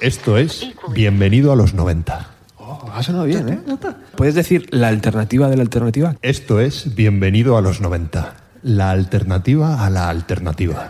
Esto es Bienvenido a los 90. ha sonado bien, ¿eh? ¿Puedes decir la alternativa de la alternativa? Esto es Bienvenido a los 90. La alternativa a la alternativa.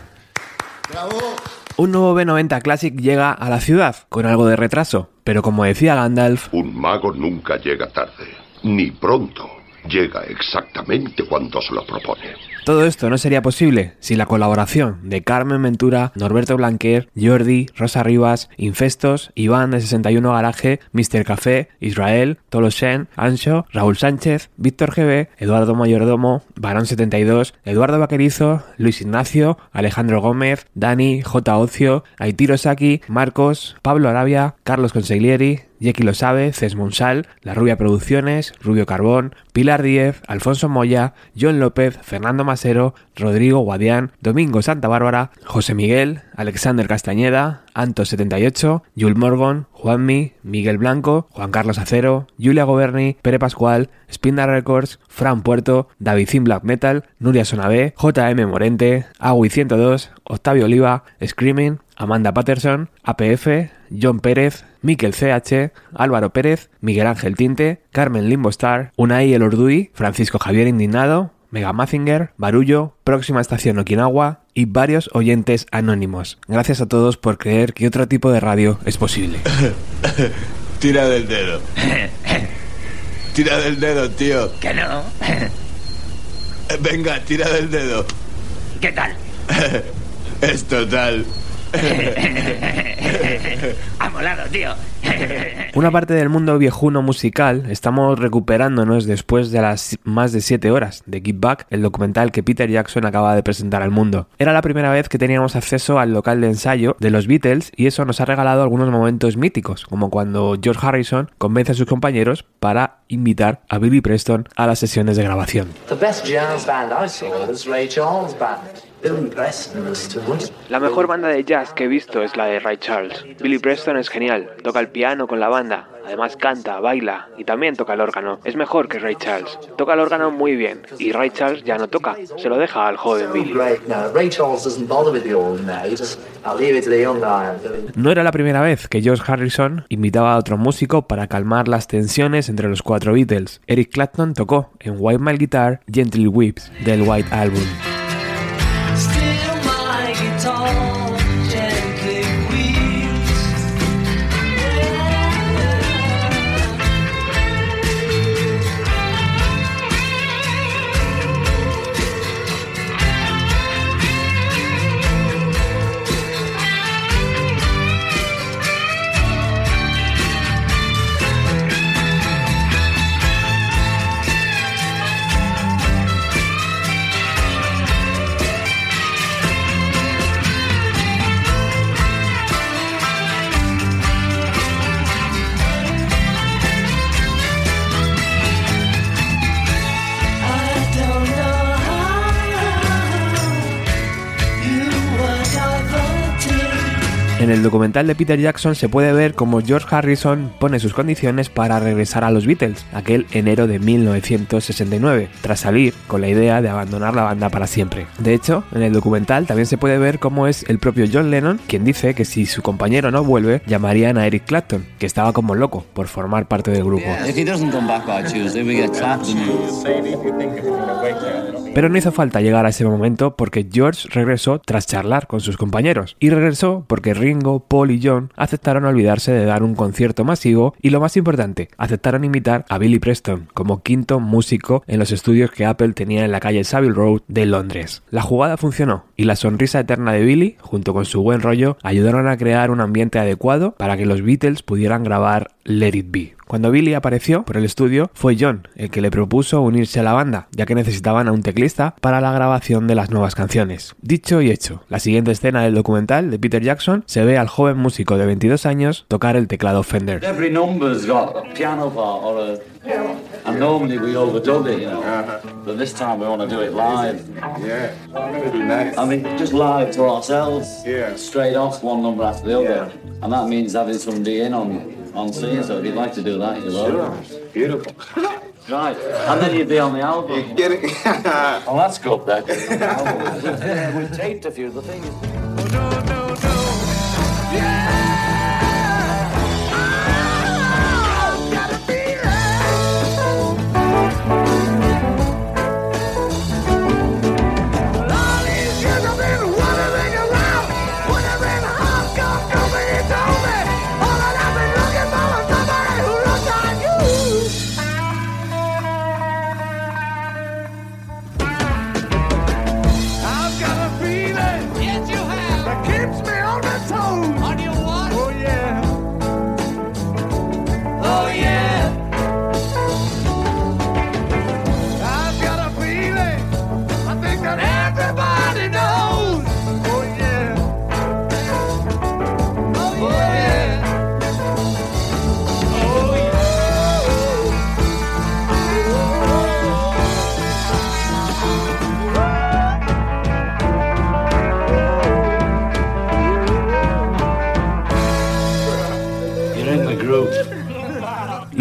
Un nuevo B90 Classic llega a la ciudad, con algo de retraso, pero como decía Gandalf, Un mago nunca llega tarde, ni pronto. Llega exactamente cuando se lo propone. todo esto no sería posible sin la colaboración de Carmen Ventura, Norberto Blanquer, Jordi, Rosa Rivas, Infestos, Iván de 61 Garaje, Mr. Café, Israel, Toloshen, Ancho, Raúl Sánchez, Víctor GB, Eduardo Mayordomo, Barón 72, Eduardo Vaquerizo, Luis Ignacio, Alejandro Gómez, Dani, J. Ocio, Aitiro Saki, Marcos, Pablo Arabia, Carlos Consiglieri, Yeki lo sabe, Ces Monsal, La Rubia Producciones, Rubio Carbón, Pilar Díez, Alfonso Moya, John López, Fernando Masero, Rodrigo Guadián, Domingo Santa Bárbara, José Miguel, Alexander Castañeda, Anto78, Yul Morgan, Juanmi, Miguel Blanco, Juan Carlos Acero, Julia Goberni, Pere Pascual, Spinda Records, Fran Puerto, David Zin Black Metal, Nuria Sonabé, JM Morente, Agui 102, Octavio Oliva, Screaming, Amanda Patterson, APF, John Pérez, Miquel CH, Álvaro Pérez, Miguel Ángel Tinte, Carmen Limbostar, Unai El Ordui, Francisco Javier Indignado, Mega Mazinger, Barullo, Próxima Estación Okinawa y varios oyentes anónimos. Gracias a todos por creer que otro tipo de radio es posible. Tira del dedo. Tira del dedo, tío. Que no. Venga, tira del dedo. ¿Qué tal? Es total. Ha molado, tío. Una parte del mundo viejuno musical estamos recuperándonos después de las más de 7 horas de Give Back, el documental que Peter Jackson acaba de presentar al mundo. Era la primera vez que teníamos acceso al local de ensayo de los Beatles y eso nos ha regalado algunos momentos míticos, como cuando George Harrison convence a sus compañeros para invitar a Billy Preston a las sesiones de grabación. The best jazz band I saw was Ray Charles' band. La mejor banda de jazz que he visto es la de Ray Charles. Billy Preston es genial, toca el piano con la banda, además canta, baila y también toca el órgano. Es mejor que Ray Charles. Toca el órgano muy bien y Ray Charles ya no toca, se lo deja al joven Billy. No, era la primera vez que George Harrison invitaba a otro músico para calmar las tensiones entre los cuatro Beatles. Eric Clapton tocó en White Male Guitar Gentle Whips del White Album. at all. En el documental de Peter Jackson se puede ver cómo George Harrison pone sus condiciones para regresar a los Beatles, aquel enero de 1969, tras salir con la idea de abandonar la banda para siempre. De hecho, en el documental también se puede ver cómo es el propio John Lennon quien dice que si su compañero no vuelve, llamarían a Eric Clapton, que estaba como loco por formar parte del grupo. Pero no hizo falta llegar a ese momento porque George regresó tras charlar con sus compañeros. Y regresó porque Ringo, Paul y John aceptaron olvidarse de dar un concierto masivo y lo más importante, aceptaron invitar a Billy Preston como quinto músico en los estudios que Apple tenía en la calle Savile Road de Londres. La jugada funcionó y la sonrisa eterna de Billy, junto con su buen rollo, ayudaron a crear un ambiente adecuado para que los Beatles pudieran grabar Let It Be. Cuando Billy apareció por el estudio, fue John el que le propuso unirse a la banda, ya que necesitaban a un teclista para la grabación de las nuevas canciones. Dicho y hecho, la siguiente escena del documental de Peter Jackson se ve al joven músico de 22 años tocar el teclado Fender. Number's got a piano part or a. And normally we overdub it, you know. But this time we want to do it live. Yeah. Be nice. I mean, just live to ourselves. Yeah. Straight off one number after the other. Yeah. And that means having somebody in on on scene. So if you'd like to do that, you're Sure. welcome. Beautiful. Right. And then you'd be on the album. You Get it? Oh, that's good, then. yeah, we've taped a few. of The thing is. I've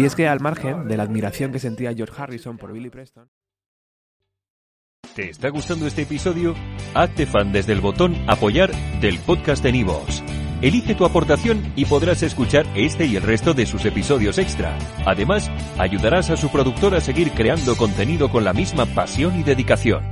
Y es que al margen de la admiración que sentía George Harrison por Billy Preston, ¿Te está gustando este episodio? Hazte fan desde el botón Apoyar del podcast de Nivos. Elige tu aportación y podrás escuchar este y el resto de sus episodios extra. Además, ayudarás a su productor a seguir creando contenido con la misma pasión y dedicación.